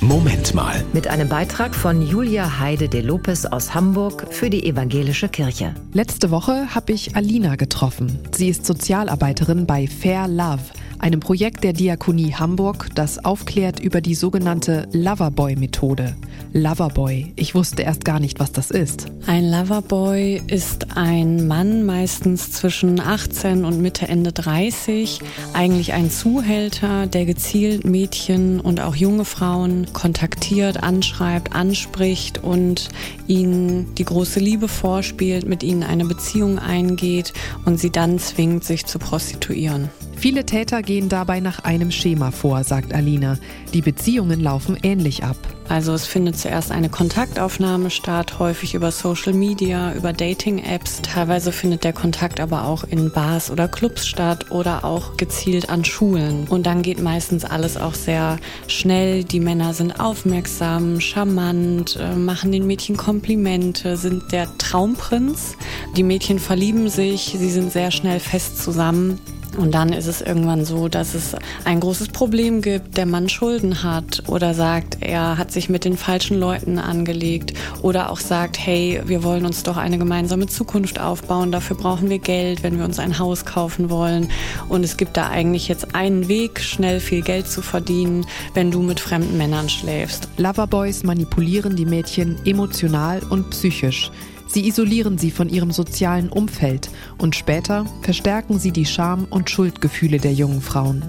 Moment mal. Mit einem Beitrag von Julia Heide de Lopez aus Hamburg für die Evangelische Kirche. Letzte Woche habe ich Alina getroffen. Sie ist Sozialarbeiterin bei Fair Love einem Projekt der Diakonie Hamburg, das aufklärt über die sogenannte Loverboy-Methode. Loverboy, ich wusste erst gar nicht, was das ist. Ein Loverboy ist ein Mann, meistens zwischen 18 und Mitte, Ende 30, eigentlich ein Zuhälter, der gezielt Mädchen und auch junge Frauen kontaktiert, anschreibt, anspricht und ihnen die große Liebe vorspielt, mit ihnen eine Beziehung eingeht und sie dann zwingt, sich zu prostituieren. Viele Täter gehen dabei nach einem Schema vor, sagt Alina. Die Beziehungen laufen ähnlich ab. Also es findet zuerst eine Kontaktaufnahme statt, häufig über Social Media, über Dating-Apps. Teilweise findet der Kontakt aber auch in Bars oder Clubs statt oder auch gezielt an Schulen. Und dann geht meistens alles auch sehr schnell. Die Männer sind aufmerksam, charmant, äh, machen den Mädchen Komplimente, sind der Traumprinz. Die Mädchen verlieben sich, sie sind sehr schnell fest zusammen. Und dann ist es irgendwann so, dass es ein großes Problem gibt, der Mann Schulden hat oder sagt, er hat sich mit den falschen Leuten angelegt oder auch sagt, hey, wir wollen uns doch eine gemeinsame Zukunft aufbauen, dafür brauchen wir Geld, wenn wir uns ein Haus kaufen wollen. Und es gibt da eigentlich jetzt einen Weg, schnell viel Geld zu verdienen, wenn du mit fremden Männern schläfst. Loverboys manipulieren die Mädchen emotional und psychisch. Sie isolieren sie von ihrem sozialen Umfeld und später verstärken sie die Scham- und Schuldgefühle der jungen Frauen.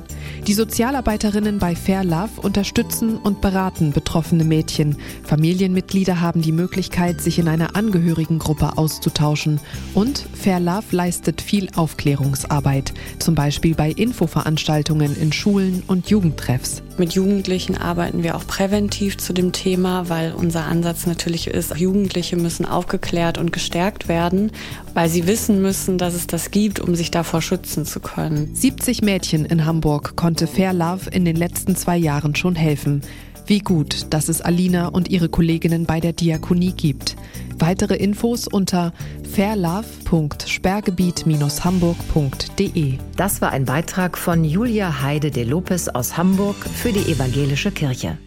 Die Sozialarbeiterinnen bei Fair Love unterstützen und beraten betroffene Mädchen. Familienmitglieder haben die Möglichkeit, sich in einer Angehörigengruppe auszutauschen. Und Fair Love leistet viel Aufklärungsarbeit, zum Beispiel bei Infoveranstaltungen in Schulen und Jugendtreffs. Mit Jugendlichen arbeiten wir auch präventiv zu dem Thema, weil unser Ansatz natürlich ist, Jugendliche müssen aufgeklärt und gestärkt werden, weil sie wissen müssen, dass es das gibt, um sich davor schützen zu können. 70 Mädchen in Hamburg konnte Fair Love in den letzten zwei Jahren schon helfen. Wie gut, dass es Alina und ihre Kolleginnen bei der Diakonie gibt. Weitere Infos unter fairlove.sperrgebiet-hamburg.de. Das war ein Beitrag von Julia Heide de Lopez aus Hamburg für die Evangelische Kirche.